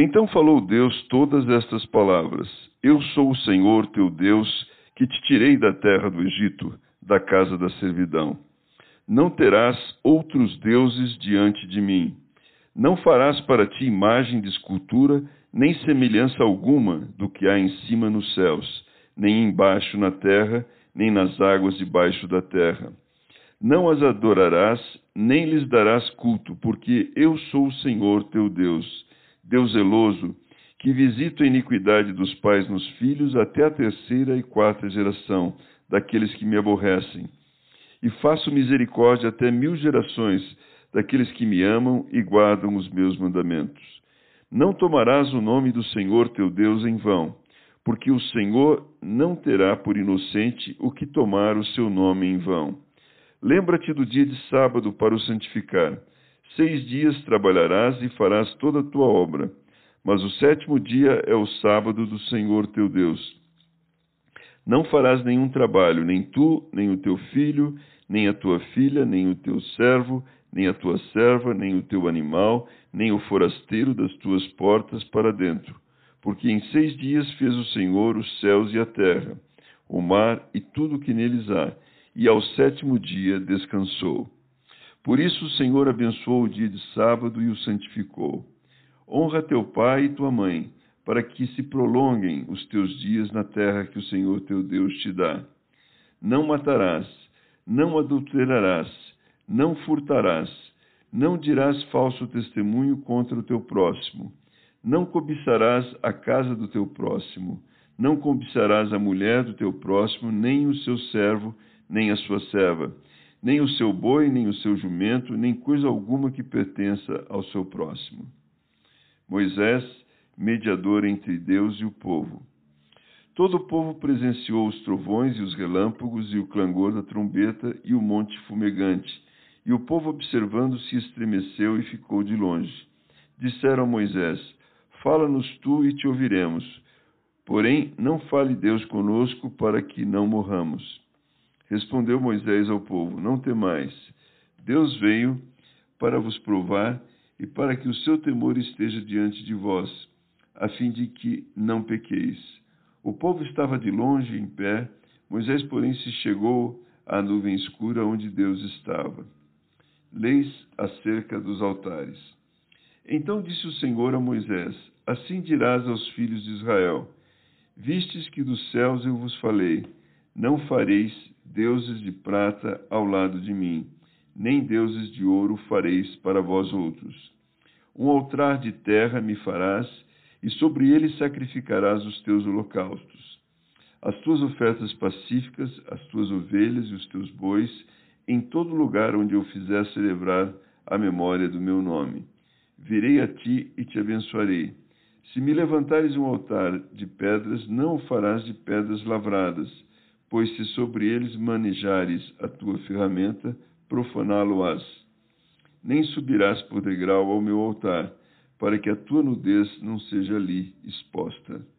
Então falou Deus todas estas palavras: Eu sou o Senhor teu Deus, que te tirei da terra do Egito, da casa da servidão. Não terás outros deuses diante de mim. Não farás para ti imagem de escultura, nem semelhança alguma do que há em cima nos céus, nem embaixo na terra, nem nas águas debaixo da terra não as adorarás, nem lhes darás culto, porque eu sou o Senhor teu Deus, Deus zeloso, que visito a iniquidade dos pais nos filhos até a terceira e quarta geração daqueles que me aborrecem. E faço misericórdia até mil gerações daqueles que me amam e guardam os meus mandamentos. Não tomarás o nome do Senhor teu Deus em vão, porque o Senhor não terá por inocente o que tomar o seu nome em vão. Lembra-te do dia de sábado para o santificar. Seis dias trabalharás e farás toda a tua obra, mas o sétimo dia é o sábado do Senhor teu Deus. Não farás nenhum trabalho, nem tu, nem o teu filho, nem a tua filha, nem o teu servo, nem a tua serva, nem o teu animal, nem o forasteiro das tuas portas para dentro. Porque em seis dias fez o Senhor os céus e a terra, o mar e tudo o que neles há e ao sétimo dia descansou. Por isso o Senhor abençoou o dia de sábado e o santificou. Honra teu pai e tua mãe, para que se prolonguem os teus dias na terra que o Senhor teu Deus te dá. Não matarás, não adulterarás, não furtarás, não dirás falso testemunho contra o teu próximo, não cobiçarás a casa do teu próximo, não cobiçarás a mulher do teu próximo, nem o seu servo, nem a sua serva, nem o seu boi, nem o seu jumento, nem coisa alguma que pertença ao seu próximo. Moisés, mediador entre Deus e o povo. Todo o povo presenciou os trovões e os relâmpagos e o clangor da trombeta e o monte fumegante. E o povo, observando, se estremeceu e ficou de longe. Disseram a Moisés: Fala-nos tu e te ouviremos. Porém, não fale Deus conosco para que não morramos. Respondeu Moisés ao povo: Não temais. Deus veio para vos provar e para que o seu temor esteja diante de vós, a fim de que não pequeis. O povo estava de longe em pé, Moisés, porém, se chegou à nuvem escura onde Deus estava. Leis acerca dos altares. Então disse o Senhor a Moisés: Assim dirás aos filhos de Israel: Vistes que dos céus eu vos falei, não fareis deuses de prata ao lado de mim, nem deuses de ouro fareis para vós outros. Um altar de terra me farás, e sobre ele sacrificarás os teus holocaustos. As tuas ofertas pacíficas, as tuas ovelhas e os teus bois, em todo lugar onde eu fizer celebrar a memória do meu nome. Virei a ti e te abençoarei. Se me levantares um altar de pedras, não o farás de pedras lavradas, pois se sobre eles manejares a tua ferramenta, profaná-lo-ás. Nem subirás por degrau ao meu altar, para que a tua nudez não seja ali exposta.